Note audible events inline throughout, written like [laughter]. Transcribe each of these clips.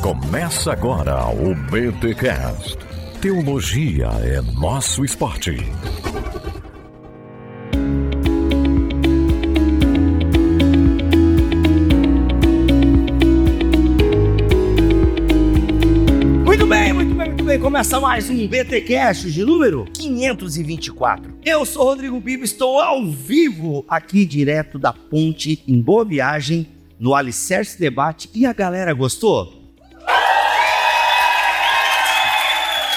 Começa agora o BTCast. Teologia é nosso esporte. Muito bem, muito bem, muito bem. Começa mais um BTcast de número 524. Eu sou Rodrigo Bibo, estou ao vivo aqui direto da ponte em Boa Viagem, no Alicerce Debate. E a galera gostou?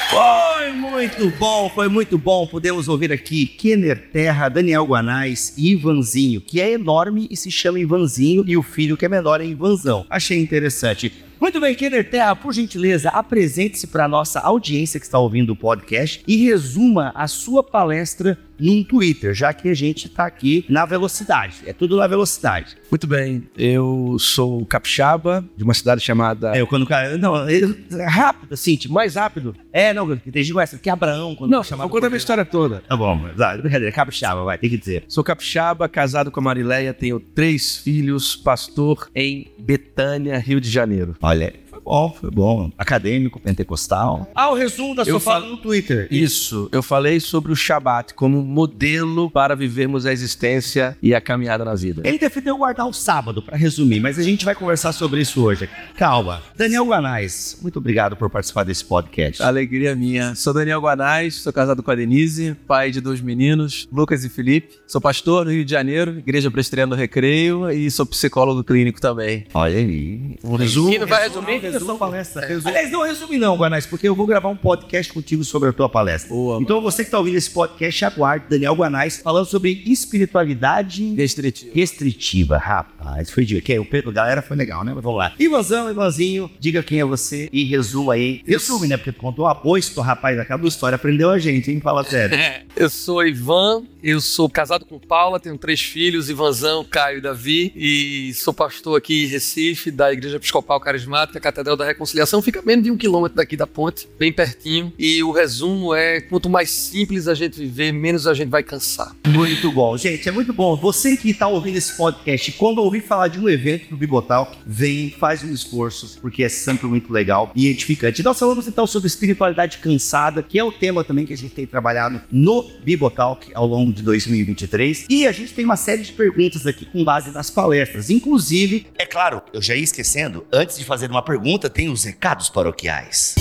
Foi muito bom, foi muito bom. Podemos ouvir aqui Kenner Terra, Daniel Guanais e Ivanzinho, que é enorme e se chama Ivanzinho, e o filho que é menor é Ivanzão. Achei interessante. Muito bem, Kenner Terra, por gentileza, apresente-se para a nossa audiência que está ouvindo o podcast e resuma a sua palestra num Twitter, já que a gente está aqui na velocidade. É tudo na velocidade. Muito bem, eu sou capixaba, de uma cidade chamada. É, eu quando. Não, eu- rápido, assim, tipo, mais rápido. É, não, tem gente conhece, que é Abraão. Quando Não, chamava vou contar a minha história toda. Tá bom, ah, brincadeira, capixaba, vai, tem que dizer. Sou capixaba, casado com a Marileia, tenho três filhos, pastor em Betânia, Rio de Janeiro. Olha, foi bom, foi bom. Acadêmico, pentecostal. Ah, o resumo da sua Eu fala no Twitter. Isso, eu falei sobre o Shabat como modelo para vivermos a existência e a caminhada na vida. Ele defendeu guardar o sábado, pra resumir, mas a gente vai conversar sobre isso hoje. Calma. Daniel Guanais, muito obrigado por participar desse podcast. Alegria minha. Sou Daniel Guanais, sou casado com a Denise, pai de dois meninos, Lucas e Felipe. Sou pastor no Rio de Janeiro, Igreja Presbiteriana do Recreio e sou psicólogo clínico também. Olha aí. Um resumo. não vai resumir? Resumo, palestra. Aliás, não resume não, Guanais, porque eu vou gravar um podcast contigo sobre a tua palestra. Boa. Então você que tá ouvindo esse podcast, aguarde Daniel Guanais falando sobre espiritualidade Restritivo. restritiva. Rapaz, foi que o Pedro, galera, foi legal, né? Mas vamos lá. Ivanzão, Ivanzinho, diga quem é você e resuma aí. Resume, né? Porque tu contou a boa história, rapaz, aquela história aprendeu a gente, hein? Fala sério. [laughs] Eu sou Ivan, eu sou casado com Paula, tenho três filhos, Ivanzão, Caio e Davi, e sou pastor aqui em Recife, da Igreja Episcopal Carismática, Catedral da Reconciliação, fica menos de um quilômetro daqui da ponte, bem pertinho, e o resumo é, quanto mais simples a gente viver, menos a gente vai cansar. Muito bom, gente, é muito bom. Você que está ouvindo esse podcast, quando ouvir falar de um evento do Bibotal, vem, faz um esforço, porque é sempre muito legal e edificante. Nós falamos então sobre espiritualidade cansada, que é o tema também que a gente tem trabalhado no Bibotalk ao longo de 2023. E a gente tem uma série de perguntas aqui com base nas palestras. Inclusive, é claro, eu já ia esquecendo, antes de fazer uma pergunta, tem os recados paroquiais.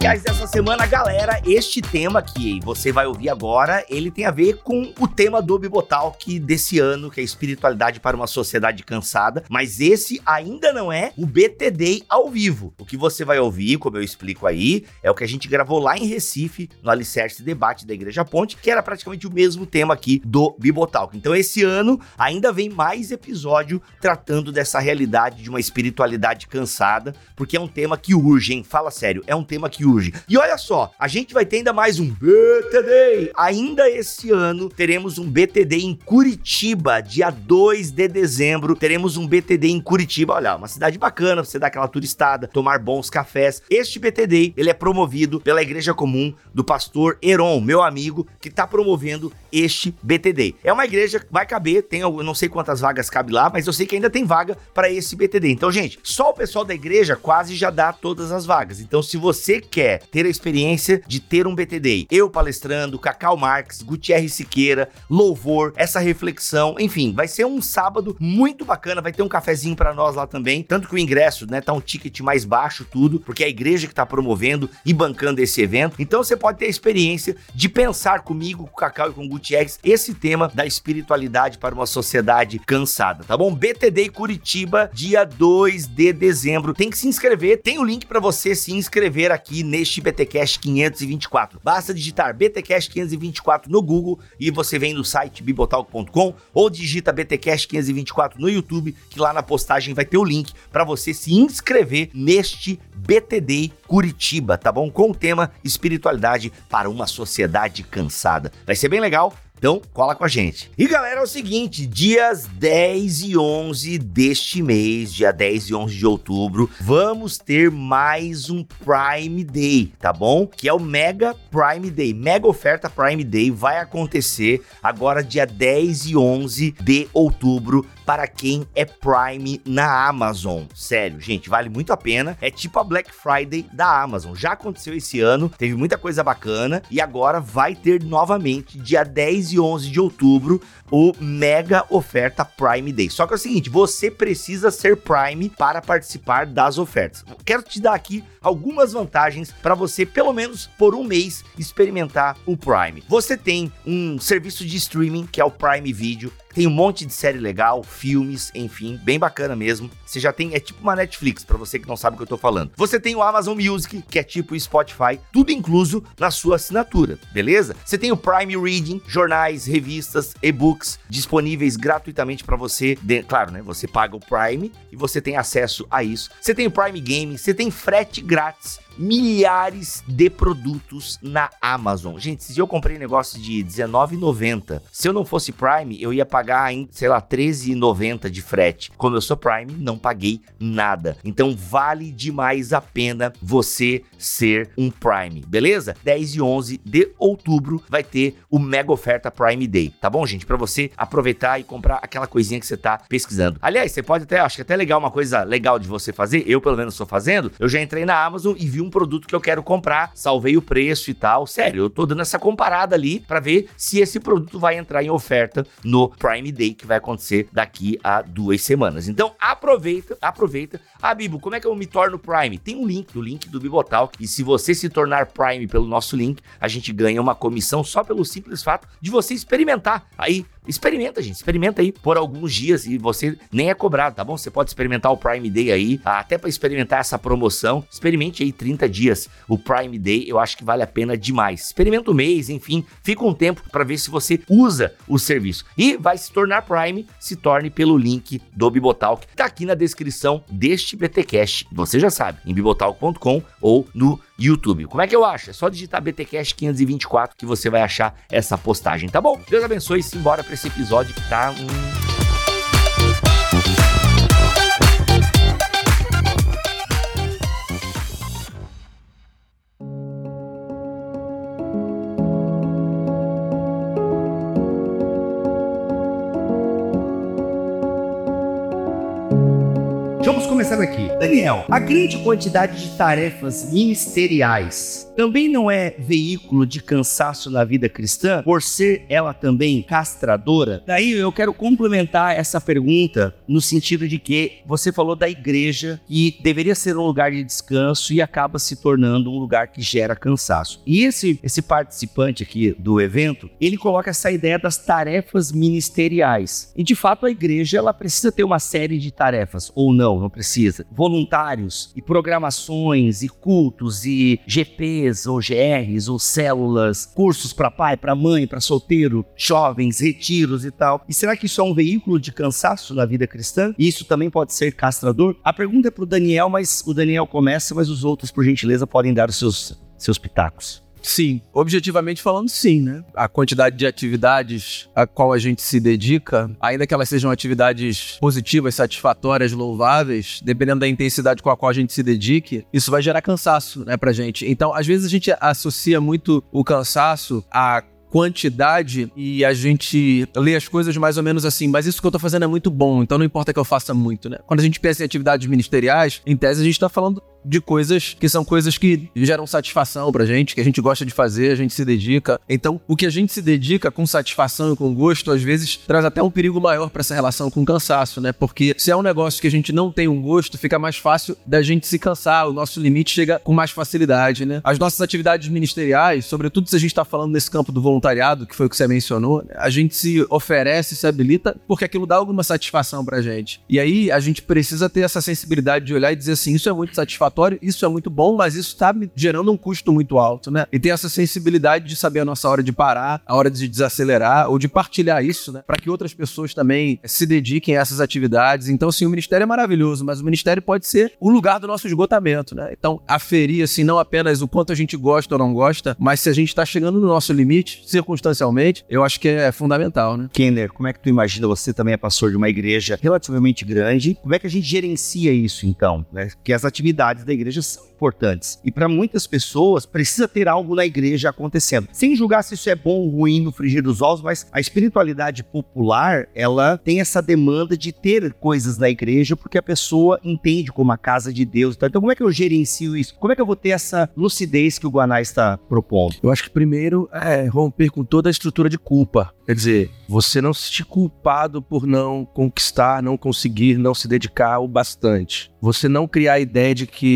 Paroquiais dessa semana, galera, este tema que você vai ouvir agora, ele tem a ver com o tema do Bibotalk desse ano, que é espiritualidade para uma sociedade cansada, mas esse ainda não é o BTD ao vivo. O que você vai ouvir, como eu explico aí, é o que a gente gravou lá em Recife, no Alicerce Debate da Igreja Ponte, que era praticamente o mesmo tema aqui do Bibotalk. Então esse ano ainda vem mais episódio tratando dessa realidade de uma espiritualidade cansada, porque é um tema que urge, hein? Fala sério, é um tema que urge. E olha só, a gente vai ter ainda mais um BTD. Ainda esse ano teremos um BTD em Curitiba, dia 2 de dezembro. Teremos um BTD em Curitiba. Olha, uma cidade bacana, você dar aquela turistada, tomar bons cafés. Este BTD, ele é promovido pela Igreja Comum do pastor Heron, meu amigo, que está promovendo este BTD. É uma igreja que vai caber, tem eu não sei quantas vagas cabe lá, mas eu sei que ainda tem vaga para esse BTD. Então, gente, só o pessoal da igreja quase já dá todas as vagas. Então, se você quer ter a experiência de ter um BTD, eu palestrando, Cacau Marques, Gutierrez Siqueira, louvor, essa reflexão, enfim, vai ser um sábado muito bacana, vai ter um cafezinho para nós lá também, tanto que o ingresso, né, tá um ticket mais baixo tudo, porque é a igreja que tá promovendo e bancando esse evento. Então, você pode ter a experiência de pensar comigo, com o Cacau e com o Gutierrez, esse tema da espiritualidade para uma sociedade cansada, tá bom? BTD Curitiba, dia 2 de dezembro. Tem que se inscrever, tem o link para você se inscrever aqui neste BTcast 524. Basta digitar BTcast 524 no Google e você vem no site bibotalk.com ou digita BTcast 524 no YouTube, que lá na postagem vai ter o link para você se inscrever neste BTD Curitiba, tá bom? Com o tema espiritualidade para uma sociedade cansada. Vai ser bem legal. Então, cola com a gente. E galera, é o seguinte, dias 10 e 11 deste mês, dia 10 e 11 de outubro, vamos ter mais um Prime Day, tá bom? Que é o Mega Prime Day. Mega oferta Prime Day vai acontecer agora dia 10 e 11 de outubro para quem é Prime na Amazon. Sério, gente, vale muito a pena. É tipo a Black Friday da Amazon. Já aconteceu esse ano, teve muita coisa bacana e agora vai ter novamente dia 10 e 11 de outubro o mega oferta Prime Day. Só que é o seguinte, você precisa ser Prime para participar das ofertas. Quero te dar aqui algumas vantagens para você, pelo menos por um mês, experimentar o Prime. Você tem um serviço de streaming que é o Prime Video. Tem um monte de série legal, filmes, enfim, bem bacana mesmo. Você já tem, é tipo uma Netflix, para você que não sabe o que eu tô falando. Você tem o Amazon Music, que é tipo Spotify, tudo incluso na sua assinatura, beleza? Você tem o Prime Reading, jornais, revistas, e-books disponíveis gratuitamente para você. De, claro, né? Você paga o Prime e você tem acesso a isso. Você tem o Prime Game, você tem frete grátis milhares de produtos na Amazon. Gente, se eu comprei negócio de R$19,90, se eu não fosse Prime, eu ia pagar, em, sei lá, R$13,90 de frete. Como eu sou Prime, não paguei nada. Então vale demais a pena você ser um Prime, beleza? 10 e 11 de outubro vai ter o mega oferta Prime Day, tá bom, gente? Para você aproveitar e comprar aquela coisinha que você tá pesquisando. Aliás, você pode até, acho que é até legal uma coisa legal de você fazer, eu pelo menos estou fazendo, eu já entrei na Amazon e vi um produto que eu quero comprar, salvei o preço e tal. Sério, eu tô dando essa comparada ali para ver se esse produto vai entrar em oferta no Prime Day que vai acontecer daqui a duas semanas. Então aproveita, aproveita. Ah, Bibo, como é que eu me torno Prime? Tem um link, o link do Bibotal, e se você se tornar Prime pelo nosso link, a gente ganha uma comissão só pelo simples fato de você experimentar. Aí Experimenta, gente. Experimenta aí por alguns dias e você nem é cobrado, tá bom? Você pode experimentar o Prime Day aí, até para experimentar essa promoção. Experimente aí 30 dias o Prime Day, eu acho que vale a pena demais. Experimenta um mês, enfim, fica um tempo para ver se você usa o serviço. E vai se tornar Prime, se torne pelo link do Bibotalk, tá aqui na descrição deste BTcast. Você já sabe, em bibotalk.com ou no YouTube. Como é que eu acho? É só digitar BTcast 524 que você vai achar essa postagem, tá bom? Deus abençoe e simbora para esse episódio que tá um Vamos começar aqui. Daniel, a grande quantidade de tarefas ministeriais também não é veículo de cansaço na vida cristã, por ser ela também castradora? Daí eu quero complementar essa pergunta no sentido de que você falou da igreja que deveria ser um lugar de descanso e acaba se tornando um lugar que gera cansaço. E esse, esse participante aqui do evento, ele coloca essa ideia das tarefas ministeriais. E de fato a igreja ela precisa ter uma série de tarefas, ou não, não precisa. Voluntários e programações e cultos e GPs ou GRs, ou células, cursos para pai, para mãe, para solteiro, jovens, retiros e tal. E será que isso é um veículo de cansaço na vida cristã? E isso também pode ser castrador? A pergunta é para o Daniel, mas o Daniel começa, mas os outros, por gentileza, podem dar os seus, seus pitacos. Sim, objetivamente falando, sim, né? A quantidade de atividades a qual a gente se dedica, ainda que elas sejam atividades positivas, satisfatórias, louváveis, dependendo da intensidade com a qual a gente se dedique, isso vai gerar cansaço, né, pra gente. Então, às vezes a gente associa muito o cansaço a quantidade e a gente lê as coisas mais ou menos assim, mas isso que eu tô fazendo é muito bom, então não importa que eu faça muito, né? Quando a gente pensa em atividades ministeriais, em tese a gente tá falando de coisas que são coisas que geram satisfação pra gente, que a gente gosta de fazer, a gente se dedica. Então, o que a gente se dedica com satisfação e com gosto, às vezes traz até um perigo maior para essa relação com cansaço, né? Porque se é um negócio que a gente não tem um gosto, fica mais fácil da gente se cansar, o nosso limite chega com mais facilidade, né? As nossas atividades ministeriais, sobretudo se a gente tá falando nesse campo do voluntariado, que foi o que você mencionou, né? a gente se oferece, se habilita porque aquilo dá alguma satisfação pra gente. E aí a gente precisa ter essa sensibilidade de olhar e dizer assim, isso é muito satisfatório isso é muito bom, mas isso está me gerando um custo muito alto, né? E tem essa sensibilidade de saber a nossa hora de parar, a hora de desacelerar ou de partilhar isso, né? Para que outras pessoas também se dediquem a essas atividades. Então, assim, o ministério é maravilhoso, mas o ministério pode ser o lugar do nosso esgotamento, né? Então, aferir, assim, não apenas o quanto a gente gosta ou não gosta, mas se a gente está chegando no nosso limite, circunstancialmente, eu acho que é fundamental, né? Kenner, como é que tu imagina? Você também é pastor de uma igreja relativamente grande. Como é que a gente gerencia isso, então? Né? Porque as atividades da igreja são importantes. E para muitas pessoas, precisa ter algo na igreja acontecendo. Sem julgar se isso é bom ou ruim no frigir dos ovos, mas a espiritualidade popular, ela tem essa demanda de ter coisas na igreja porque a pessoa entende como a casa de Deus. Então, como é que eu gerencio isso? Como é que eu vou ter essa lucidez que o Guaná está propondo? Eu acho que primeiro é romper com toda a estrutura de culpa. Quer dizer, você não se sentir culpado por não conquistar, não conseguir, não se dedicar o bastante. Você não criar a ideia de que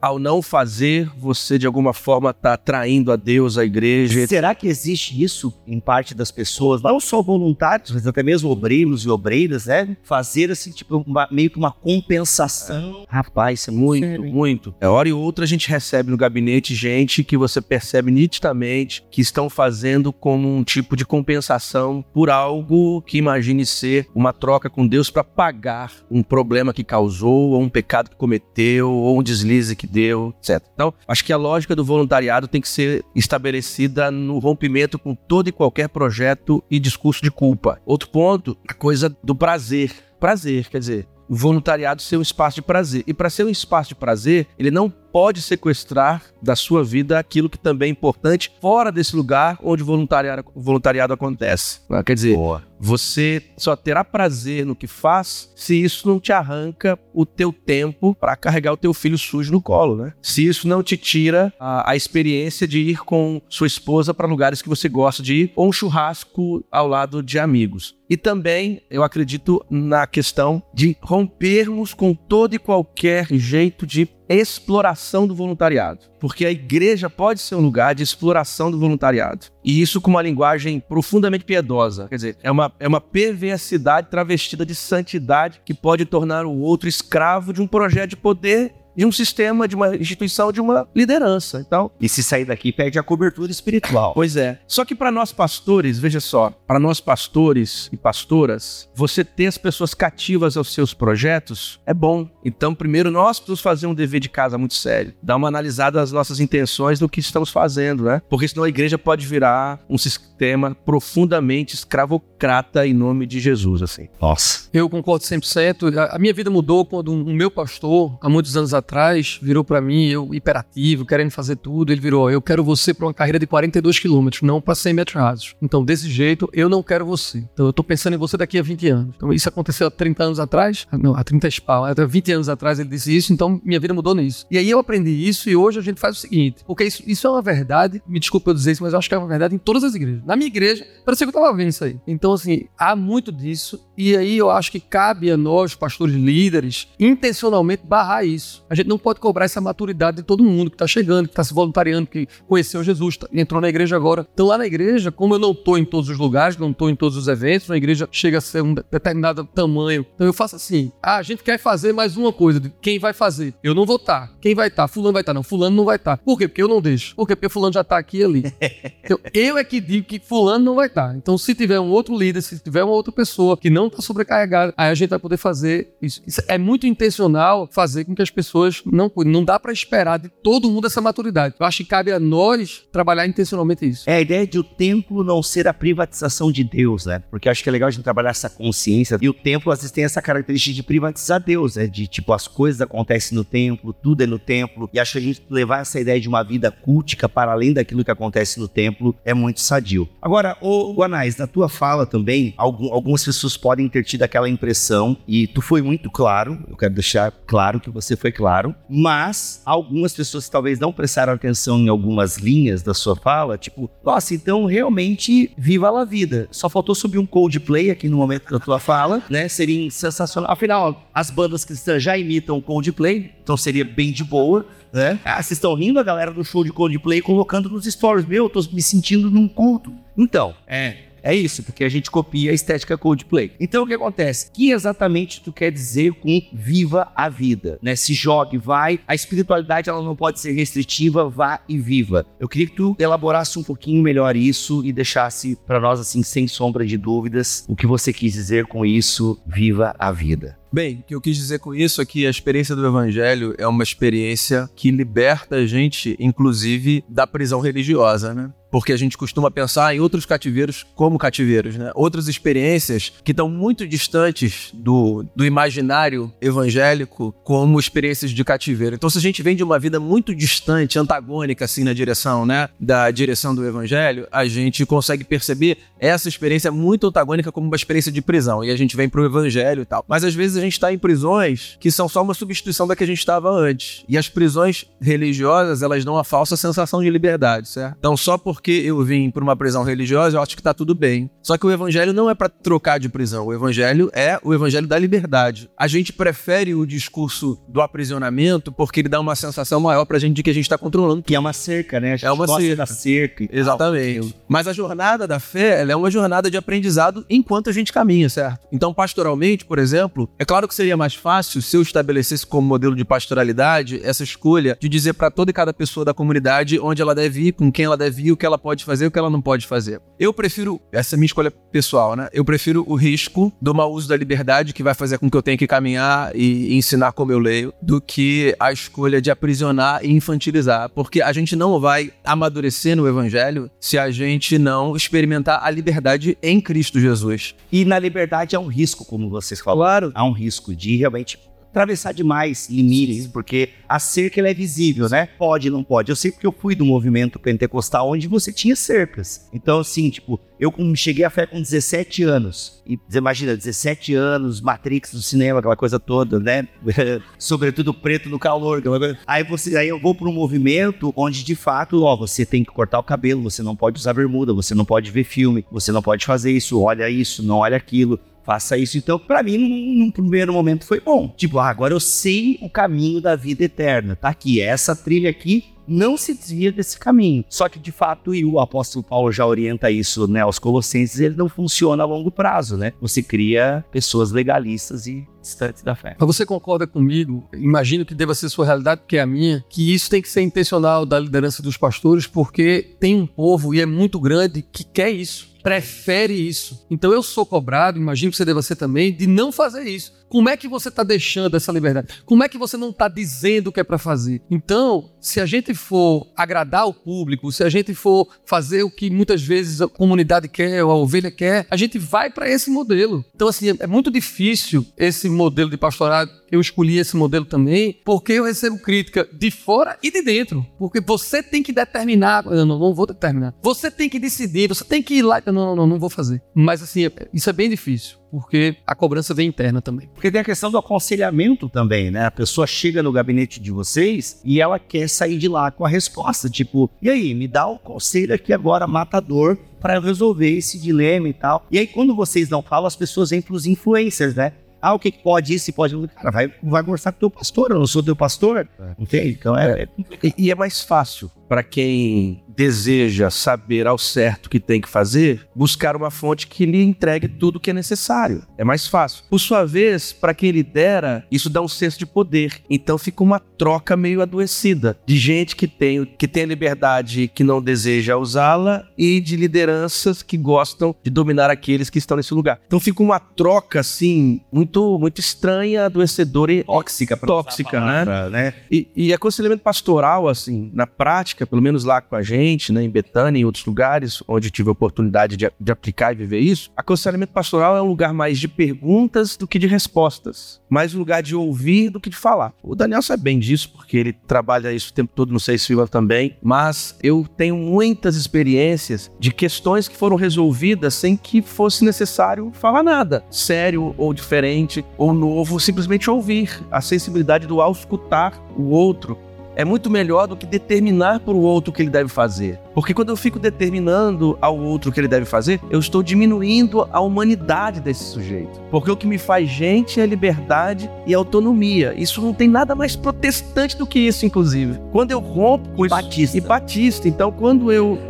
ao não fazer, você de alguma forma está traindo a Deus, a igreja. Será que existe isso em parte das pessoas, não só voluntários, mas até mesmo obreiros e obreiras, né? Fazer assim, tipo, uma, meio que uma compensação. Rapaz, isso é muito, Sério? muito. É hora e outra a gente recebe no gabinete gente que você percebe nitidamente que estão fazendo como um tipo de compensação por algo que imagine ser uma troca com Deus para pagar um problema que causou, ou um pecado que cometeu, ou um deslize que deu, etc. Então, acho que a lógica do voluntariado tem que ser estabelecida no rompimento com todo e qualquer projeto e discurso de culpa. Outro ponto, a coisa do prazer. Prazer, quer dizer, o voluntariado ser um espaço de prazer. E para ser um espaço de prazer, ele não pode sequestrar da sua vida aquilo que também é importante fora desse lugar onde o voluntariado, voluntariado acontece. Né? Quer dizer, Boa. você só terá prazer no que faz se isso não te arranca o teu tempo para carregar o teu filho sujo no colo, né? Se isso não te tira a, a experiência de ir com sua esposa para lugares que você gosta de ir ou um churrasco ao lado de amigos. E também eu acredito na questão de rompermos com todo e qualquer jeito de exploração do voluntariado, porque a igreja pode ser um lugar de exploração do voluntariado. E isso com uma linguagem profundamente piedosa. Quer dizer, é uma, é uma perversidade travestida de santidade que pode tornar o outro escravo de um projeto de poder de um sistema, de uma instituição, de uma liderança. Então, e se sair daqui perde a cobertura espiritual. Pois é. Só que para nós pastores, veja só, para nós pastores e pastoras, você ter as pessoas cativas aos seus projetos é bom. Então, primeiro nós precisamos fazer um dever de casa muito sério, dar uma analisada das nossas intenções do que estamos fazendo, né? Porque senão a igreja pode virar um sistema profundamente escravocrata em nome de Jesus, assim. Nossa. Eu concordo 100%. A minha vida mudou quando um meu pastor, há muitos anos atrás, virou para mim, eu hiperativo, querendo fazer tudo, ele virou, eu quero você para uma carreira de 42 quilômetros, não para 100 metros rasos. Então, desse jeito, eu não quero você. Então, eu tô pensando em você daqui a 20 anos. Então, isso aconteceu há 30 anos atrás, ah, não, há 30 espal, há 20 anos atrás ele disse isso, então minha vida mudou nisso. E aí eu aprendi isso e hoje a gente faz o seguinte, porque isso, isso é uma verdade, me desculpa eu dizer isso, mas eu acho que é uma verdade em todas as igrejas. Na minha igreja, parecia que eu tava vendo isso aí. Então, assim, há muito disso e aí eu acho que cabe a nós, pastores líderes, intencionalmente barrar isso. A gente não pode cobrar essa maturidade de todo mundo que está chegando, que está se voluntariando, que conheceu Jesus, tá, entrou na igreja agora. Então, lá na igreja, como eu não estou em todos os lugares, não estou em todos os eventos, a igreja chega a ser um determinado tamanho. Então, eu faço assim: ah, a gente quer fazer mais uma coisa. Quem vai fazer? Eu não vou estar. Tá. Quem vai estar? Tá? Fulano vai estar. Tá. Não, Fulano não vai estar. Por quê? Porque eu não deixo. Por quê? Porque Fulano já está aqui e ali. [laughs] Então, eu é que digo que Fulano não vai estar. Então, se tiver um outro líder, se tiver uma outra pessoa que não está sobrecarregada, aí a gente vai poder fazer isso. Isso é muito intencional fazer com que as pessoas não cuidem. Não dá para esperar de todo mundo essa maturidade. Eu acho que cabe a nós trabalhar intencionalmente isso. É a ideia de o templo não ser a privatização de Deus, né? Porque acho que é legal a gente trabalhar essa consciência. E o templo, às vezes, tem essa característica de privatizar Deus, né? De tipo, as coisas acontecem no templo, tudo é no templo. E acho que a gente levar essa ideia de uma vida cultica para além daquilo que acontece no templo é muito sadio. Agora, o Guanais, na tua fala também, algumas pessoas podem ter tido aquela impressão, e tu foi muito claro, eu quero deixar claro que você foi claro, mas algumas pessoas que talvez não prestaram atenção em algumas linhas da sua fala, tipo, nossa, então realmente viva a vida. Só faltou subir um Coldplay aqui no momento da tua fala, né? Seria sensacional. Afinal, as bandas cristãs já imitam Coldplay, então seria bem de boa né? Ah, vocês estão rindo a galera do show de Coldplay colocando nos stories. Meu, eu tô me sentindo num culto. Então, é, É isso, porque a gente copia a estética Coldplay. Então o que acontece? O que exatamente tu quer dizer com viva a vida, né? Se jogue, vai. A espiritualidade ela não pode ser restritiva, vá e viva. Eu queria que tu elaborasse um pouquinho melhor isso e deixasse para nós assim sem sombra de dúvidas o que você quis dizer com isso, viva a vida. Bem, o que eu quis dizer com isso é que a experiência do Evangelho é uma experiência que liberta a gente, inclusive, da prisão religiosa, né? porque a gente costuma pensar em outros cativeiros como cativeiros, né? Outras experiências que estão muito distantes do, do imaginário evangélico como experiências de cativeiro. Então, se a gente vem de uma vida muito distante, antagônica, assim, na direção, né? Da direção do evangelho, a gente consegue perceber essa experiência muito antagônica como uma experiência de prisão. E a gente vem pro evangelho e tal. Mas às vezes a gente está em prisões que são só uma substituição da que a gente estava antes. E as prisões religiosas, elas dão uma falsa sensação de liberdade, certo? Então, só por porque eu vim para uma prisão religiosa, eu acho que tá tudo bem. Só que o evangelho não é para trocar de prisão. O evangelho é o evangelho da liberdade. A gente prefere o discurso do aprisionamento porque ele dá uma sensação maior pra gente de que a gente tá controlando. Que é uma cerca, né? A gente é uma cerca. da cerca. Exatamente. Mas a jornada da fé, ela é uma jornada de aprendizado enquanto a gente caminha, certo? Então, pastoralmente, por exemplo, é claro que seria mais fácil se eu estabelecesse como modelo de pastoralidade essa escolha de dizer para toda e cada pessoa da comunidade onde ela deve ir, com quem ela deve ir, o que ela pode fazer e o que ela não pode fazer. Eu prefiro, essa é a minha escolha pessoal, né? Eu prefiro o risco do mau uso da liberdade que vai fazer com que eu tenha que caminhar e ensinar como eu leio, do que a escolha de aprisionar e infantilizar. Porque a gente não vai amadurecer no evangelho se a gente não experimentar a liberdade em Cristo Jesus. E na liberdade há um risco, como vocês falaram. Claro. Há um risco de realmente atravessar demais limites, porque a cerca é visível, né? Pode, não pode. Eu sei porque eu fui do movimento pentecostal onde você tinha cercas. Então, assim, tipo, eu cheguei à fé com 17 anos. E imagina, 17 anos, Matrix do cinema, aquela coisa toda, né? [laughs] Sobretudo preto no calor. Aí você, aí eu vou para um movimento onde de fato, ó, você tem que cortar o cabelo, você não pode usar bermuda, você não pode ver filme, você não pode fazer isso, olha isso, não olha aquilo faça isso. Então, para mim, num, primeiro momento foi bom. Tipo, ah, agora eu sei o caminho da vida eterna. Tá aqui, essa trilha aqui não se desvia desse caminho. Só que, de fato, e o apóstolo Paulo já orienta isso né, aos colossenses, ele não funciona a longo prazo, né? Você cria pessoas legalistas e distantes da fé. Mas você concorda comigo? Imagino que deva ser sua realidade, porque é a minha, que isso tem que ser intencional da liderança dos pastores, porque tem um povo, e é muito grande, que quer isso prefere isso. Então eu sou cobrado, imagino que você deva ser também, de não fazer isso. Como é que você está deixando essa liberdade? Como é que você não está dizendo o que é para fazer? Então, se a gente for agradar o público, se a gente for fazer o que muitas vezes a comunidade quer ou a ovelha quer, a gente vai para esse modelo. Então, assim, é muito difícil esse modelo de pastorado. Eu escolhi esse modelo também porque eu recebo crítica de fora e de dentro. Porque você tem que determinar. Eu não, não vou determinar. Você tem que decidir, você tem que ir lá. Não, não, não, não vou fazer. Mas, assim, isso é bem difícil porque a cobrança vem interna também. Porque tem a questão do aconselhamento também, né? A pessoa chega no gabinete de vocês e ela quer sair de lá com a resposta, tipo, e aí, me dá o conselho aqui agora matador para resolver esse dilema e tal. E aí, quando vocês não falam, as pessoas vêm pros influencers, né? Ah, o que, pode isso e pode. Cara, vai, vai conversar com o teu pastor, eu não sou teu pastor. É. Entende? Então é. é... E, e é mais fácil para quem deseja saber ao certo o que tem que fazer, buscar uma fonte que lhe entregue tudo o que é necessário. É mais fácil. Por sua vez, para quem lidera, isso dá um senso de poder. Então fica uma troca meio adoecida de gente que tem, que tem a liberdade que não deseja usá-la e de lideranças que gostam de dominar aqueles que estão nesse lugar. Então fica uma troca assim muito muito estranha, adoecedora e tóxica, tóxica, né? né? E, e aconselhamento pastoral assim, na prática, pelo menos lá com a gente né, em Betânia e outros lugares, onde tive a oportunidade de, de aplicar e viver isso, aconselhamento pastoral é um lugar mais de perguntas do que de respostas, mais um lugar de ouvir do que de falar. O Daniel sabe bem disso, porque ele trabalha isso o tempo todo, não sei se Silva também, mas eu tenho muitas experiências de questões que foram resolvidas sem que fosse necessário falar nada, sério ou diferente ou novo, simplesmente ouvir a sensibilidade do auscultar o outro é muito melhor do que determinar para o outro o que ele deve fazer. Porque quando eu fico determinando ao outro o que ele deve fazer, eu estou diminuindo a humanidade desse sujeito. Porque o que me faz gente é liberdade e autonomia. Isso não tem nada mais protestante do que isso, inclusive. Quando eu rompo com isso. Batista. E batista. Então, quando eu. [laughs]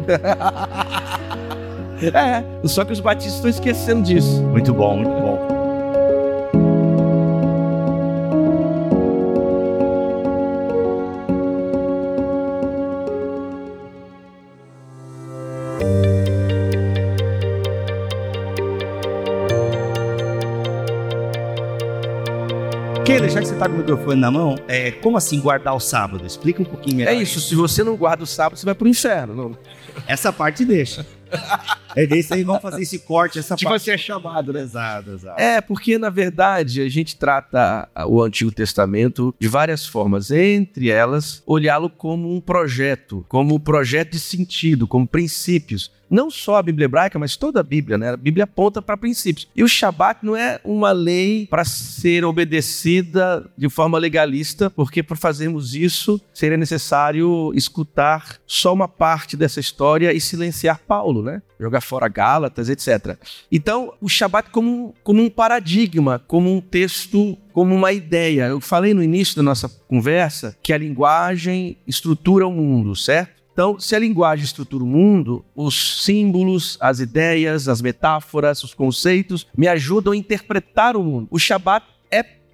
É, só que os batistas estão esquecendo disso. Muito bom, muito bom. Keila, já que você tá com o microfone na mão, é, como assim guardar o sábado? Explica um pouquinho melhor. É isso, se você não guarda o sábado, você vai pro inferno. Não. Essa parte deixa. [laughs] É desse aí, vamos fazer esse corte, essa Tipo parte. assim, é chamado, né? Exato, exato. É, porque na verdade a gente trata o Antigo Testamento de várias formas, entre elas, olhá-lo como um projeto, como um projeto de sentido, como princípios. Não só a Bíblia hebraica, mas toda a Bíblia, né? A Bíblia aponta para princípios. E o Shabat não é uma lei para ser obedecida de forma legalista, porque para fazermos isso seria necessário escutar só uma parte dessa história e silenciar Paulo, né? Jogar fora Gálatas, etc. Então, o Shabat como, como um paradigma, como um texto, como uma ideia. Eu falei no início da nossa conversa que a linguagem estrutura o mundo, certo? Então, se a linguagem estrutura o mundo, os símbolos, as ideias, as metáforas, os conceitos me ajudam a interpretar o mundo. O Shabat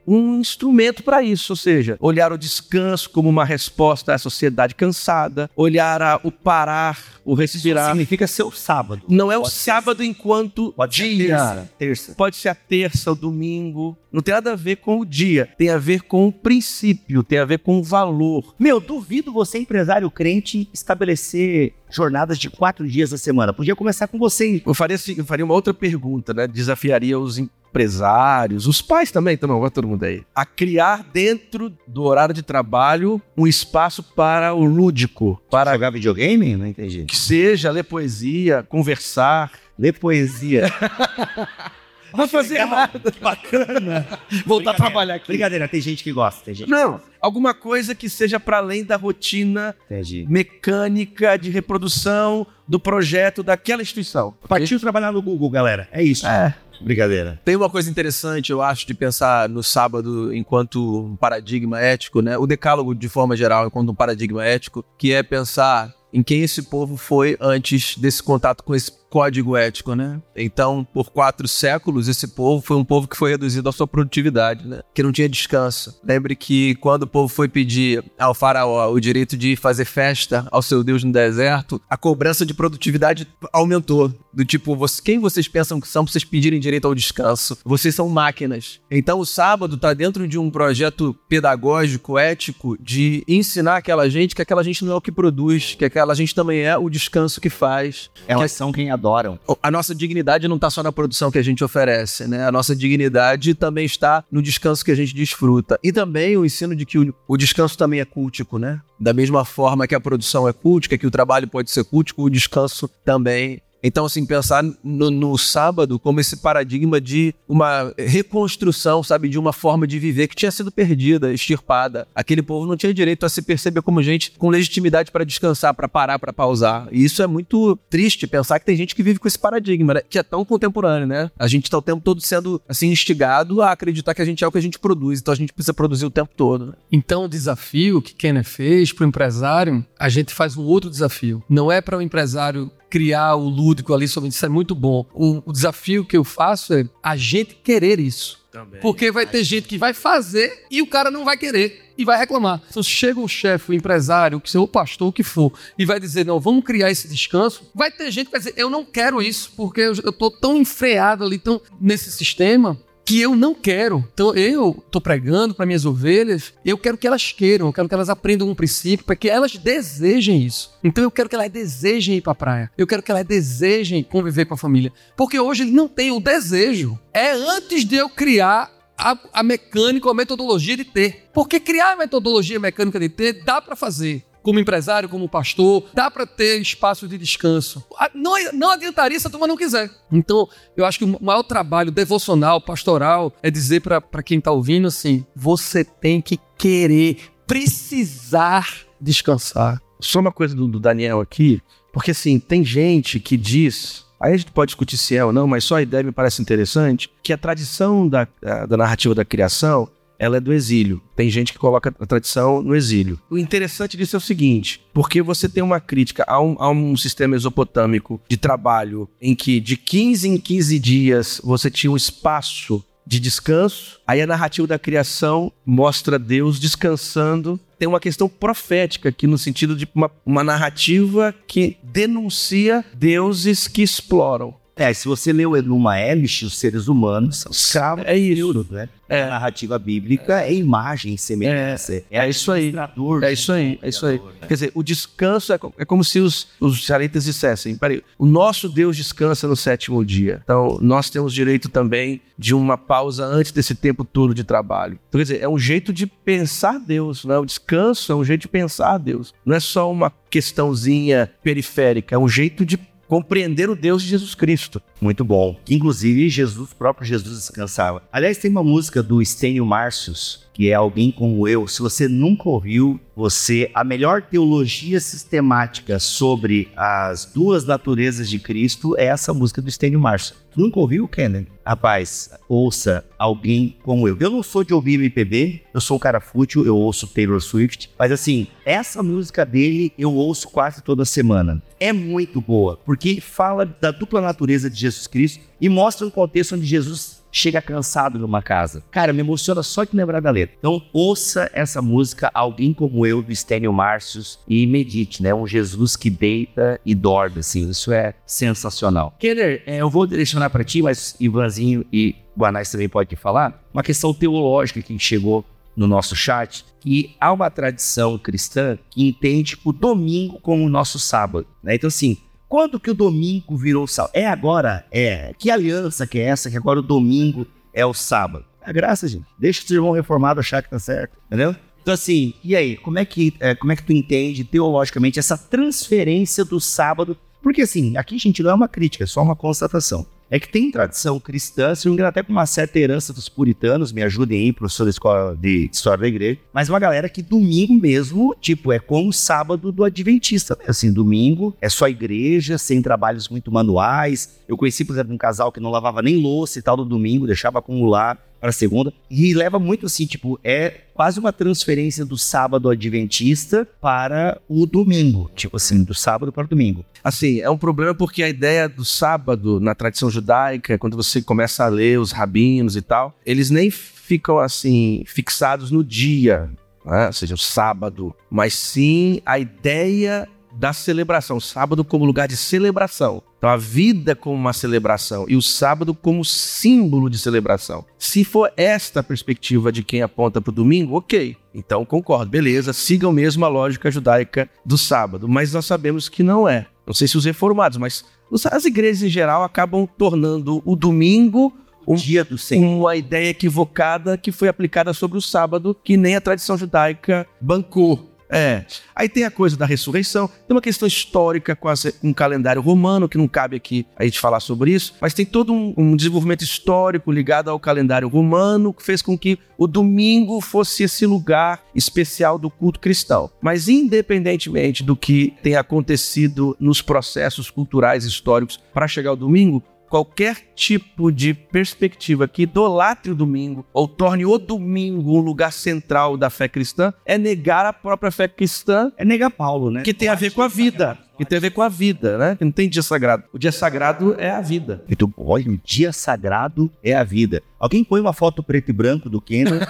um instrumento para isso, ou seja, olhar o descanso como uma resposta à sociedade cansada, olhar a- o parar, o respirar. Significa seu sábado. Não é o Pode ser- sábado enquanto Pode ser dia. terça. terça. Pode ser a terça, o domingo. Não tem nada a ver com o dia. Tem a ver com o princípio, tem a ver com o valor. Meu, duvido você, empresário crente, estabelecer jornadas de quatro dias a semana. Podia começar com você? Eu faria, assim- eu faria uma outra pergunta, né? Desafiaria os empresários, os pais também, então não, vai todo mundo aí. A criar dentro do horário de trabalho um espaço para o lúdico, para jogar videogame? Não entendi. que seja ler poesia, conversar. Ler poesia. [laughs] Não fazer nada. Bacana. Voltar a trabalhar aqui. Brincadeira, tem gente que gosta, tem gente. Não, alguma coisa que seja para além da rotina Entendi. mecânica de reprodução do projeto daquela instituição. Partiu trabalhar no Google, galera. É isso. É. Brincadeira. Tem uma coisa interessante, eu acho, de pensar no sábado enquanto um paradigma ético, né? O decálogo, de forma geral, enquanto um paradigma ético, que é pensar em quem esse povo foi antes desse contato com esse código ético, né? Então, por quatro séculos, esse povo foi um povo que foi reduzido à sua produtividade, né? Que não tinha descanso. Lembre que quando o povo foi pedir ao faraó o direito de fazer festa ao seu Deus no deserto, a cobrança de produtividade aumentou. Do tipo, você- quem vocês pensam que são pra vocês pedirem direito ao descanso? Vocês são máquinas. Então, o sábado tá dentro de um projeto pedagógico, ético, de ensinar aquela gente que aquela gente não é o que produz, que aquela gente também é o descanso que faz. Elas são quem adoram. A nossa dignidade não está só na produção que a gente oferece, né? A nossa dignidade também está no descanso que a gente desfruta. E também o ensino de que o, descanso também é cultico, né? Da mesma forma que a produção é cultica, que o trabalho pode ser cultico, o descanso também. Então, assim, pensar no, no sábado como esse paradigma de uma reconstrução, sabe? De uma forma de viver que tinha sido perdida, extirpada. Aquele povo não tinha direito a se perceber como gente com legitimidade para descansar, para parar, para pausar. E isso é muito triste pensar que tem gente que vive com esse paradigma, né? Que é tão contemporâneo, né? A gente tá o tempo todo sendo, assim, instigado a acreditar que a gente é o que a gente produz. Então a gente precisa produzir o tempo todo, né? Então, o desafio que Kenner fez para o empresário, a gente faz um outro desafio. Não é para o empresário criar o lúdico ali somente, isso é muito bom. O, o desafio que eu faço é a gente querer isso. Também. Porque vai ter gente que vai fazer e o cara não vai querer e vai reclamar. Então, se chega um chefe, o empresário, que seja o pastor, o que for, e vai dizer, não, vamos criar esse descanso, vai ter gente que vai dizer, eu não quero isso, porque eu, tô tão enfreado ali, tão nesse sistema, que eu não quero. Então eu tô pregando para minhas ovelhas, eu quero que elas queiram, eu quero que elas aprendam um princípio para que elas desejem isso. Então eu quero que elas desejem ir para praia. Eu quero que elas desejem conviver com a família, porque hoje ele não tem o desejo. É antes de eu criar a, a mecânica a metodologia de ter. Porque criar a metodologia mecânica de ter dá para fazer como empresário, como pastor, dá para ter espaço de descanso. Não, não adiantaria se a turma não quiser. Então, eu acho que o maior trabalho devocional, pastoral, é dizer para quem tá ouvindo assim: você tem que querer, precisar descansar. Só uma coisa do, do Daniel aqui, porque assim, tem gente que diz. Aí a gente pode discutir se é ou não, mas só a ideia me parece interessante, que a tradição da, da narrativa da criação ela é do exílio. Tem gente que coloca a tradição no exílio. O interessante disso é o seguinte, porque você tem uma crítica a um, a um sistema esopotâmico de trabalho em que de 15 em 15 dias você tinha um espaço de descanso. Aí a narrativa da criação mostra Deus descansando. Tem uma questão profética aqui, no sentido de uma, uma narrativa que denuncia deuses que exploram. É, se você leu Enuma Elish, os seres humanos são escravos. É isso. né? É. A narrativa bíblica é imagem, semelhança. É, é, é isso aí. É isso aí, é isso aí. Quer dizer, o descanso é, é como se os, os israelitas dissessem: peraí, o nosso Deus descansa no sétimo dia. Então, nós temos direito também de uma pausa antes desse tempo todo de trabalho. Então, quer dizer, é um jeito de pensar Deus, né? O descanso é um jeito de pensar Deus. Não é só uma questãozinha periférica, é um jeito de compreender o Deus de Jesus Cristo. Muito bom. Inclusive, Jesus, próprio Jesus descansava. Aliás, tem uma música do Stênio Márcios, que é Alguém Como Eu. Se você nunca ouviu, você a melhor teologia sistemática sobre as duas naturezas de Cristo é essa música do Stênio Márcios. Nunca ouviu, Kenan? Rapaz, ouça alguém como eu. Eu não sou de ouvir MPB, eu sou um cara fútil, eu ouço Taylor Swift, mas assim, essa música dele eu ouço quase toda semana. É muito boa, porque fala da dupla natureza de Jesus Cristo e mostra um contexto onde Jesus chega cansado numa casa. Cara, me emociona só de lembrar da letra. Então, ouça essa música, Alguém Como Eu, do Stênio Márcios, e medite, né? Um Jesus que deita e dorme, assim. Isso é sensacional. Keller, é, eu vou direcionar para ti, mas Ivanzinho e Guanais também pode falar, uma questão teológica que chegou no nosso chat, que há uma tradição cristã que entende o domingo como o nosso sábado. Né? Então, assim, quando que o domingo virou sábado? É agora? É. Que aliança que é essa que agora o domingo é o sábado? É graça, gente. Deixa o irmão reformado achar que tá certo, entendeu? Então assim, e aí, como é que, é, como é que tu entende teologicamente essa transferência do sábado? Porque assim, aqui, gente, não é uma crítica, é só uma constatação é que tem tradição cristã, se não me engano, até com uma certa herança dos puritanos, me ajudem aí, professor da escola de história da igreja, mas uma galera que domingo mesmo, tipo, é como o sábado do adventista, né? assim, domingo é só igreja, sem trabalhos muito manuais. Eu conheci, por exemplo, um casal que não lavava nem louça e tal no domingo, deixava acumular para segunda. E leva muito assim, tipo, é quase uma transferência do sábado adventista para o domingo. Tipo assim, do sábado para o domingo. Assim, é um problema porque a ideia do sábado na tradição judaica, quando você começa a ler os rabinos e tal, eles nem ficam assim fixados no dia, né? ou seja, o sábado, mas sim a ideia da celebração, sábado como lugar de celebração. Então a vida como uma celebração e o sábado como símbolo de celebração. Se for esta a perspectiva de quem aponta para o domingo, ok. Então concordo, beleza, sigam mesmo a lógica judaica do sábado, mas nós sabemos que não é. Não sei se os reformados, mas as igrejas em geral acabam tornando o domingo um dia do Senhor. Uma ideia equivocada que foi aplicada sobre o sábado, que nem a tradição judaica bancou. É. Aí tem a coisa da ressurreição, tem uma questão histórica com, um calendário romano, que não cabe aqui a gente falar sobre isso, mas tem todo um, um, desenvolvimento histórico ligado ao calendário romano que fez com que o domingo fosse esse lugar especial do culto cristão. Mas independentemente do que tenha acontecido nos processos culturais históricos para chegar ao domingo, qualquer tipo de perspectiva que idolatre o domingo ou torne o domingo um lugar central da fé cristã é negar a própria fé cristã. É negar Paulo, né? Que tem a ver com a vida. Que tem a ver com a vida, né? Que não tem dia sagrado. O dia sagrado é a vida. Então, olha, o dia sagrado é a vida. Alguém põe uma foto preto e branco do Kenan?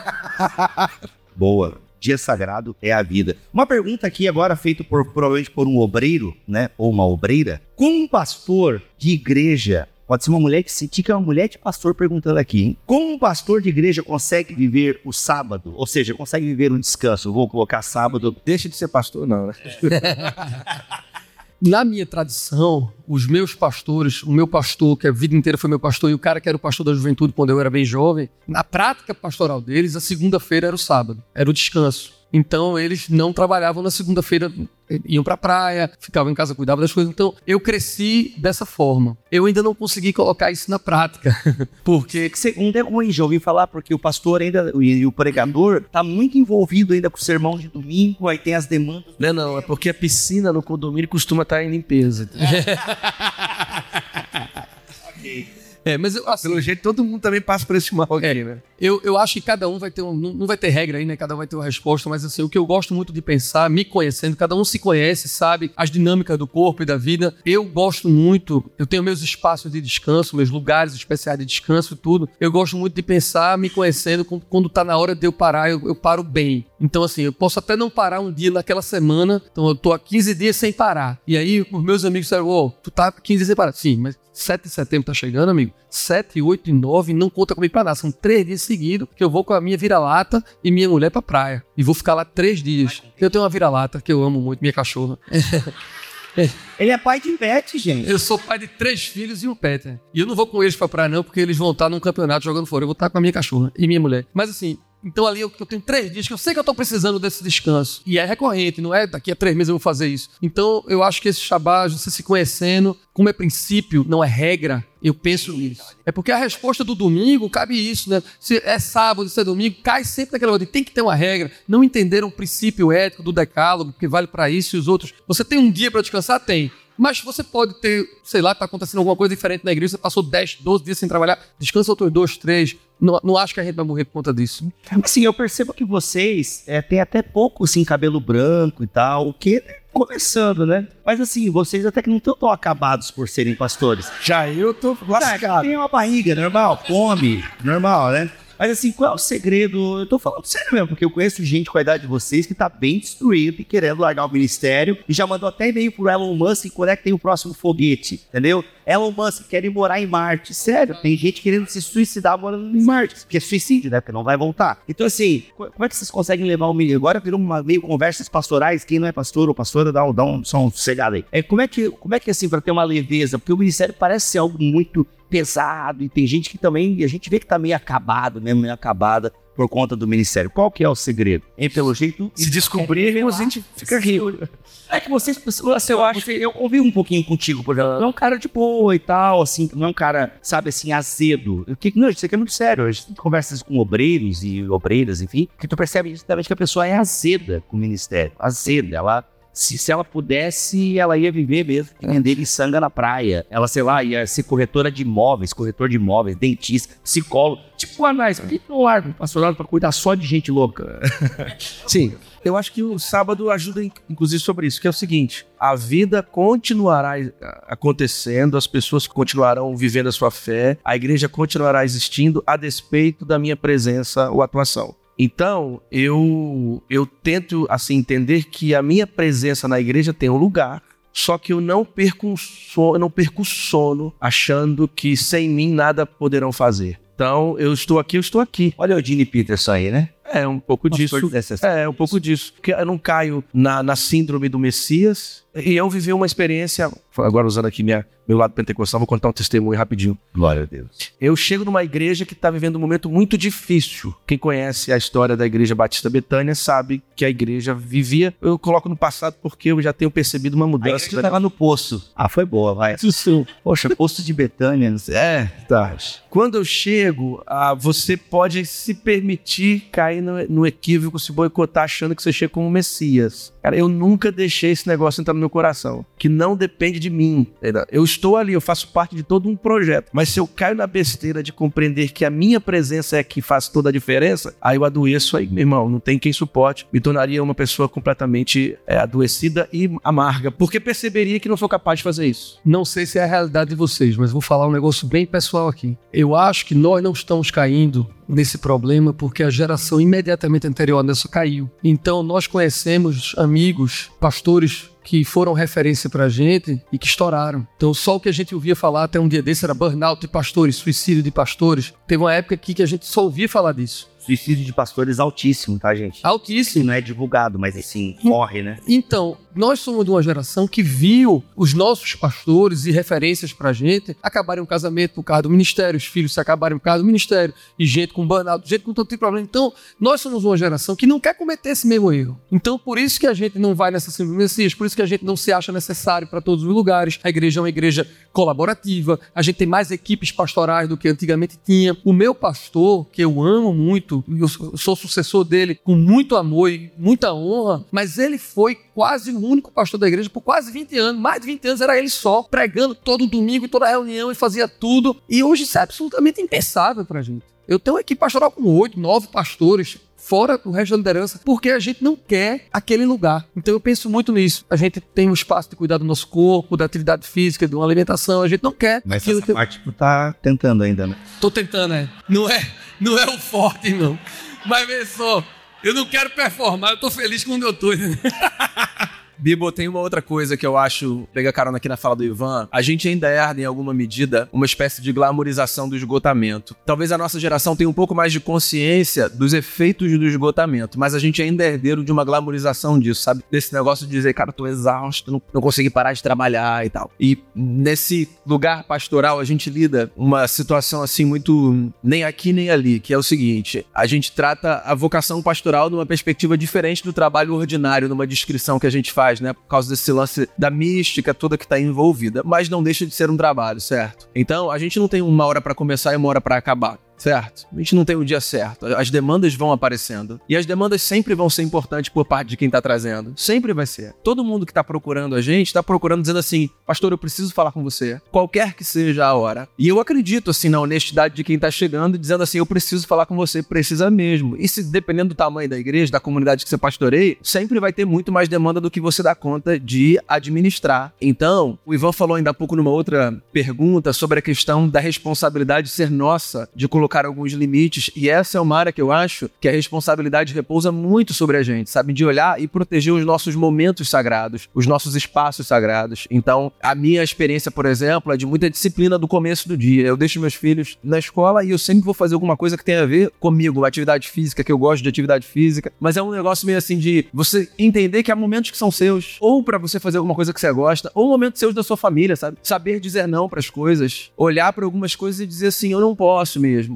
[laughs] Boa dia sagrado é a vida. Uma pergunta aqui agora feita por provavelmente por um obreiro, né, ou uma obreira. Como um pastor de igreja Pode ser uma mulher que se que é uma mulher de pastor perguntando aqui, hein? Como um pastor de igreja consegue viver o sábado? Ou seja, consegue viver um descanso? Vou colocar sábado. Deixa de ser pastor, não, né? [laughs] Na minha tradição, os meus pastores, o meu pastor, que a vida inteira foi meu pastor, e o cara que era o pastor da juventude quando eu era bem jovem, na prática pastoral deles, a segunda-feira era o sábado, era o descanso. Então eles não trabalhavam na segunda-feira, iam pra praia, ficavam em casa, cuidavam das coisas. Então eu cresci dessa forma. Eu ainda não consegui colocar isso na prática. [laughs] porque. Segunda é ruim, já ouvi falar, porque o pastor ainda e o pregador tá muito envolvido ainda com o sermão de domingo, aí tem as demandas. Não, não, é porque a piscina no condomínio costuma estar tá em limpeza. [laughs] ok. É, mas eu, assim, pelo jeito todo mundo também passa por esse mal aqui, é, né? Eu, eu acho que cada um vai ter um, não, não vai ter regra aí, né? Cada um vai ter uma resposta, mas assim, o que eu gosto muito de pensar, me conhecendo, cada um se conhece, sabe as dinâmicas do corpo e da vida. Eu gosto muito, eu tenho meus espaços de descanso, meus lugares especiais de descanso e tudo. Eu gosto muito de pensar, me conhecendo, quando tá na hora de eu parar, eu, eu paro bem. Então, assim, eu posso até não parar um dia naquela semana, então eu tô há 15 dias sem parar. E aí, os meus amigos disseram, ô, oh, tu tá 15 dias sem parar. Sim, mas 7 de setembro tá chegando, amigo. 7, 8 e 9 não conta comigo pra nada. São três dias seguidos que eu vou com a minha vira-lata e minha mulher pra praia. E vou ficar lá três dias. Eu tenho uma vira-lata que eu amo muito, minha cachorra. [laughs] Ele é pai de pet, gente. Eu sou pai de três filhos e um pet. E eu não vou com eles pra praia, não, porque eles vão estar num campeonato jogando fora. Eu vou estar com a minha cachorra e minha mulher. Mas assim, então ali eu, eu, tenho três dias que eu sei que eu estou precisando desse descanso. E é recorrente, não é daqui a três meses eu vou fazer isso. Então eu acho que esse Shabbat, você se conhecendo, como é princípio, não é regra, eu penso nisso. É porque a resposta do domingo cabe isso, né? Se é sábado, se é domingo, cai sempre naquela coisa. Tem que ter uma regra. Não entenderam o princípio ético do decálogo, que vale para isso e os outros. Você tem um dia para descansar? Tem. Mas você pode ter, sei lá, tá acontecendo alguma coisa diferente na igreja, você passou 10, 12 dias sem trabalhar, descansa outros dois, três. Não, não acho que a gente vai morrer por conta disso. Assim, eu percebo que vocês é, têm até pouco, assim, cabelo branco e tal, o que né, começando, né? Mas assim, vocês até que não estão tão acabados por serem pastores. Já eu tô lascado. Tem uma barriga normal, come, normal, né? Mas assim, qual é o segredo? Eu tô falando sério mesmo, porque eu conheço gente com a idade de vocês que tá bem destruído e querendo largar o ministério e já mandou até e-mail pro Elon Musk quando é que tem o próximo foguete, entendeu? Elon Musk quer ir morar em Marte. Sério, tem gente querendo se suicidar morando em Marte. Porque é suicídio, né? Porque não vai voltar. Então, assim, como é que vocês conseguem levar o milho? Agora virou uma meio conversas pastorais. Quem não é pastor ou pastora, dá um, dá um som sossegado aí. É, como é que, como é que assim, para ter uma leveza? Porque o ministério parece ser algo muito pesado e tem gente que também, a gente vê que tá meio acabado mesmo, meio acabada por conta do ministério. Qual que é o segredo? E pelo jeito... Se descobrirmos, a gente fica rico. É que vocês, assim, eu acho, eu ouvi um pouquinho contigo, por exemplo, não é um cara de boa e tal, assim, não é um cara, sabe, assim, azedo. Que, não, isso aqui é muito sério, a gente conversas com obreiros e obreiras, enfim, que tu percebe justamente que a pessoa é azeda com o ministério, azeda, ela se, se ela pudesse, ela ia viver mesmo, vender sanga na praia. Ela, sei lá, ia ser corretora de imóveis, corretor de imóveis, dentista, psicólogo. Tipo, Anais, por que não larga um pastorado para cuidar só de gente louca? [laughs] Sim, eu acho que o sábado ajuda, inclusive, sobre isso, que é o seguinte: a vida continuará acontecendo, as pessoas continuarão vivendo a sua fé, a igreja continuará existindo a despeito da minha presença ou atuação. Então, eu eu tento assim entender que a minha presença na igreja tem um lugar, só que eu não perco sono, não perco sono achando que sem mim nada poderão fazer. Então, eu estou aqui, eu estou aqui. Olha o Gene Peterson aí, né? É, um pouco disso. É, um pouco disso. Porque eu não caio na, na síndrome do Messias. E eu vivi uma experiência, agora usando aqui minha, meu lado pentecostal, vou contar um testemunho rapidinho. Glória a Deus. Eu chego numa igreja que está vivendo um momento muito difícil. Quem conhece a história da Igreja Batista Betânia sabe que a igreja vivia. Eu coloco no passado porque eu já tenho percebido uma mudança. A igreja estava no poço. Ah, foi boa, vai. Poxa, poço de Betânia. É, tá. Quando eu chego, ah, você pode se permitir cair no, no equívoco, se boicotar achando que você chega como Messias. Cara, eu nunca deixei esse negócio entrar no meu coração, que não depende de mim. Eu estou ali, eu faço parte de todo um projeto. Mas se eu caio na besteira de compreender que a minha presença é que faz toda a diferença, aí eu adoeço aí, meu irmão, não tem quem suporte. Me tornaria uma pessoa completamente é, adoecida e amarga, porque perceberia que não sou capaz de fazer isso. Não sei se é a realidade de vocês, mas vou falar um negócio bem pessoal aqui. Eu acho que nós não estamos caindo nesse problema porque a geração imediatamente anterior a nessa caiu. Então nós conhecemos amigos, pastores que foram referência pra gente e que estouraram. Então, só o que a gente ouvia falar até um dia desse era burnout de pastores, suicídio de pastores. Teve uma época aqui que a gente só ouvia falar disso. Suicídio de pastores altíssimo, tá, gente? Altíssimo. Não é divulgado, mas assim, morre, né? Então, nós somos de uma geração que viu os nossos pastores e referências pra gente acabarem um casamento por causa do ministério, os filhos se acabarem por causa do ministério, e gente com burnout, gente com todo tipo problema. Então, nós somos uma geração que não quer cometer esse mesmo erro. Então, por isso que a gente não vai nessa síndrome Messias, por isso que a gente não se acha necessário para todos os lugares. A igreja é uma igreja colaborativa, a gente tem mais equipes pastorais do que antigamente tinha. O meu pastor, que eu amo muito, eu sou sucessor dele com muito amor e muita honra, mas ele foi quase o único pastor da igreja por quase 20 anos. Mais de 20 anos era ele só, pregando todo domingo, toda reunião e fazia tudo. E hoje isso é absolutamente impensável pra gente. Eu tenho uma equipe pastoral com oito, nove pastores, fora o resto da liderança, porque a gente não quer aquele lugar. Então eu penso muito nisso. A gente tem um espaço de cuidar do nosso corpo, da atividade física, de uma alimentação, a gente não quer. Mas essa que... parte tu tá tentando ainda, né? Tô tentando, é. Não é, não é o forte, não. Mas vê só, eu não quero performar, eu tô feliz com onde eu tô. [laughs] Bibo, tem uma outra coisa que eu acho, pega carona aqui na fala do Ivan, a gente ainda herda em alguma medida uma espécie de glamorização do esgotamento. Talvez a nossa geração tenha um pouco mais de consciência dos efeitos do esgotamento, mas a gente ainda é herdeiro de uma glamorização disso, sabe? Desse negócio de dizer, cara, tô exausto, não, não consegui parar de trabalhar e tal. E nesse lugar pastoral a gente lida uma situação assim muito nem aqui nem ali, que é o seguinte, a gente trata a vocação pastoral numa perspectiva diferente do trabalho ordinário, numa descrição que a gente faz né? Por causa desse lance da mística toda que está envolvida. Mas não deixa de ser um trabalho, certo? Então, a gente não tem uma hora para começar e uma hora para acabar certo? A gente não tem o dia certo. As demandas vão aparecendo. E as demandas sempre vão ser importantes por parte de quem está trazendo. Sempre vai ser. Todo mundo que está procurando a gente está procurando dizendo assim: Pastor, eu preciso falar com você. Qualquer que seja a hora. E eu acredito, assim, na honestidade de quem está chegando, dizendo assim: Eu preciso falar com você. Precisa mesmo. E se dependendo do tamanho da igreja, da comunidade que você pastoreia, sempre vai ter muito mais demanda do que você dá conta de administrar. Então, o Ivan falou ainda há pouco numa outra pergunta sobre a questão da responsabilidade ser nossa de colocar colocar alguns limites, e essa é uma área que eu acho que a responsabilidade repousa muito sobre a gente, sabe? De olhar e proteger os nossos momentos sagrados, os nossos espaços sagrados. Então, a minha experiência, por exemplo, é de muita disciplina do começo do dia. Eu deixo meus filhos na escola e eu sempre vou fazer alguma coisa que tenha a ver comigo, uma atividade física, que eu gosto de atividade física, mas é um negócio meio assim de você entender que há momentos que são seus, ou para você fazer alguma coisa que você gosta, ou momentos seus da sua família, sabe? Saber dizer não para as coisas, olhar para algumas coisas e dizer assim, eu não posso mesmo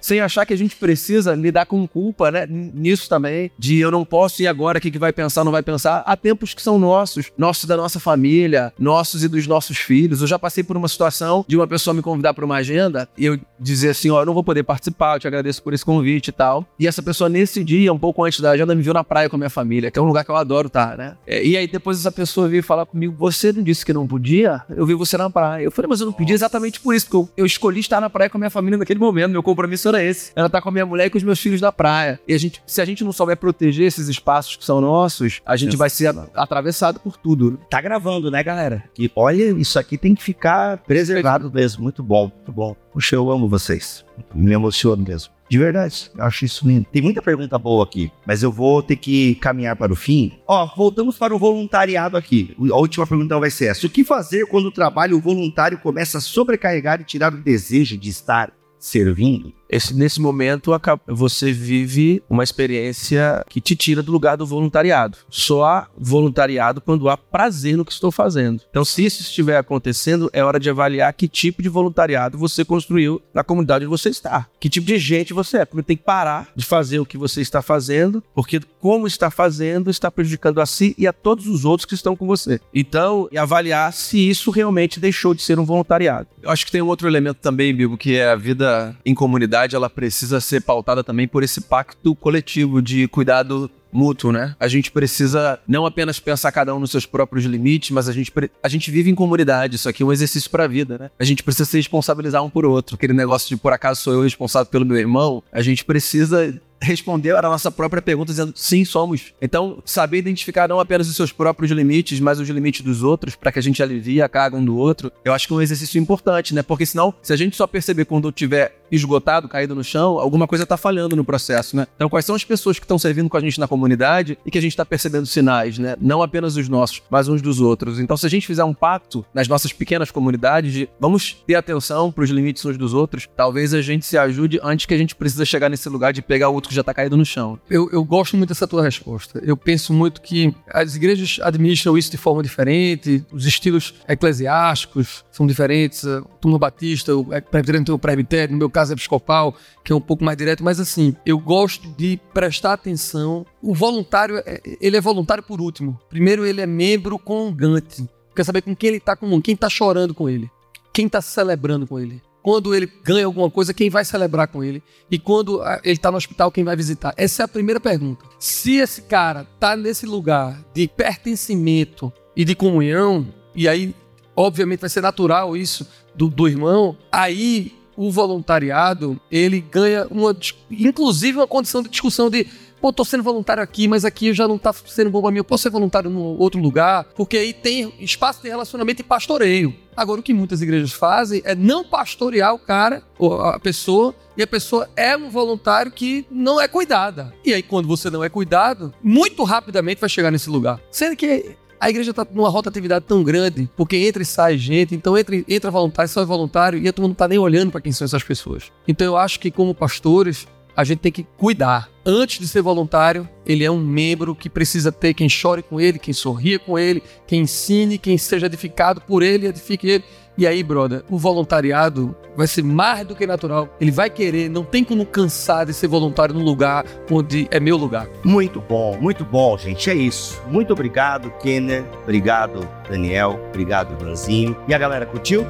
sem achar que a gente precisa lidar com culpa, né? Nisso também, de eu não posso ir agora, o que, vai pensar, não vai pensar. Há tempos que são nossos, nossos da nossa família, nossos e dos nossos filhos. Eu já passei por uma situação de uma pessoa me convidar para uma agenda e eu dizer assim: ó, eu não vou poder participar, eu te agradeço por esse convite e tal. E essa pessoa, nesse dia, um pouco antes da agenda, me viu na praia com a minha família, que é um lugar que eu adoro estar, né? É, e aí depois essa pessoa veio falar comigo: você não disse que não podia? Eu vi você na praia. Eu falei, mas eu não pedi exatamente por isso, porque eu, eu escolhi estar na praia com a minha família naquele momento, meu compromisso era esse. Ela tá com a minha mulher e com os meus filhos da praia. E a gente, se a gente não souber proteger esses espaços que são nossos, a gente vai ser atravessado por tudo. Tá gravando, né, galera? Que olha, isso aqui tem que ficar preservado mesmo. Muito bom, muito bom. Puxa, eu amo vocês. Me emociono mesmo. De verdade, eu acho isso lindo. Tem muita pergunta boa aqui, mas eu vou ter que caminhar para o fim. Ó, voltamos para o voluntariado aqui. A última pergunta vai ser essa: O que fazer quando o trabalho voluntário começa a sobrecarregar e tirar o desejo de estar servindo? Esse, nesse momento você vive uma experiência que te tira do lugar do voluntariado. Só há voluntariado quando há prazer no que estou fazendo. Então, se isso estiver acontecendo, é hora de avaliar que tipo de voluntariado você construiu na comunidade onde você está. Que tipo de gente você é. Porque tem que parar de fazer o que você está fazendo, porque como está fazendo está prejudicando a si e a todos os outros que estão com você. Então, avaliar se isso realmente deixou de ser um voluntariado. Eu acho que tem um outro elemento também, Bibo, que é a vida em comunidade sociedade ela precisa ser pautada também por esse pacto coletivo de cuidado mútuo, né? A gente precisa não apenas pensar cada um nos seus próprios limites, mas a gente, a gente vive em comunidade. Isso aqui é um exercício para a vida, né? A gente precisa se responsabilizar um por outro. Aquele negócio de por acaso sou eu responsável pelo meu irmão, a gente precisa respondeu a nossa própria pergunta dizendo sim, somos. Então, saber identificar não apenas os seus próprios limites, mas os limites dos outros, para que a gente alivie a carga um do outro, eu acho que é um exercício importante, né? Porque senão, se a gente só perceber quando tiver esgotado, caído no chão, alguma coisa tá falhando no processo, né? Então, quais são as pessoas que estão servindo com a gente na comunidade e que a gente tá percebendo sinais, né? Não apenas os nossos, mas uns dos outros. Então, se a gente fizer um pacto nas nossas pequenas comunidades de vamos ter atenção para os limites uns dos outros, talvez a gente se ajude antes que a gente precisa chegar nesse lugar de pegar o outro que já tá caído no chão. Eu, eu gosto muito dessa tua resposta. Eu penso muito que as igrejas administram isso de forma diferente, os estilos eclesiásticos são diferentes, o turma batista, o presbitério tem o presbitério, no meu caso é episcopal, que é um pouco mais direto, mas assim, eu gosto de prestar atenção. O voluntário, é, ele é voluntário por último. Primeiro, ele é membro congante. Quer saber com quem ele está com quem está chorando com ele, quem está celebrando com ele. quando ele ganha alguma coisa, quem vai celebrar com ele? E quando ah, ele está no hospital, quem vai visitar? Essa é a primeira pergunta. Se esse cara está nesse lugar de pertencimento e de comunhão, e aí, obviamente, vai ser natural isso do, do irmão, aí o voluntariado ele ganha uma, inclusive uma condição de discussão de pô, tô sendo voluntário aqui, mas aqui já não tá sendo bom pra mim, eu posso ser voluntário no outro lugar, porque aí tem espaço de relacionamento e pastoreio. Agora, o que muitas igrejas fazem é não pastorear o cara, ou a pessoa, e a pessoa é um voluntário que não é cuidada. E aí, quando você não é cuidado, muito rapidamente vai chegar nesse lugar. Sendo que a igreja está numa rotatividade tão grande, porque entra e sai gente, então entra, entra voluntário, sai voluntário, e a turma não está nem olhando para quem são essas pessoas. Então eu acho que, como pastores, a gente tem que cuidar. Antes de ser voluntário, ele é um membro que precisa ter quem chore com ele, quem sorria com ele, quem ensine, quem seja edificado por ele, edifique ele. E aí, brother, o voluntariado vai ser mais do que natural. Ele vai querer, não tem como cansar de ser voluntário num lugar onde é meu lugar. Muito bom, muito bom, gente. É isso. Muito obrigado, Kenner. Obrigado, Daniel. Obrigado, Ivanzinho. E a galera curtiu?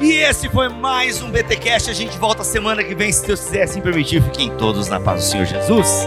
E esse foi mais um BTcast. A gente volta semana que vem, se Deus quiser assim permitir. Fiquem todos na paz do Senhor Jesus.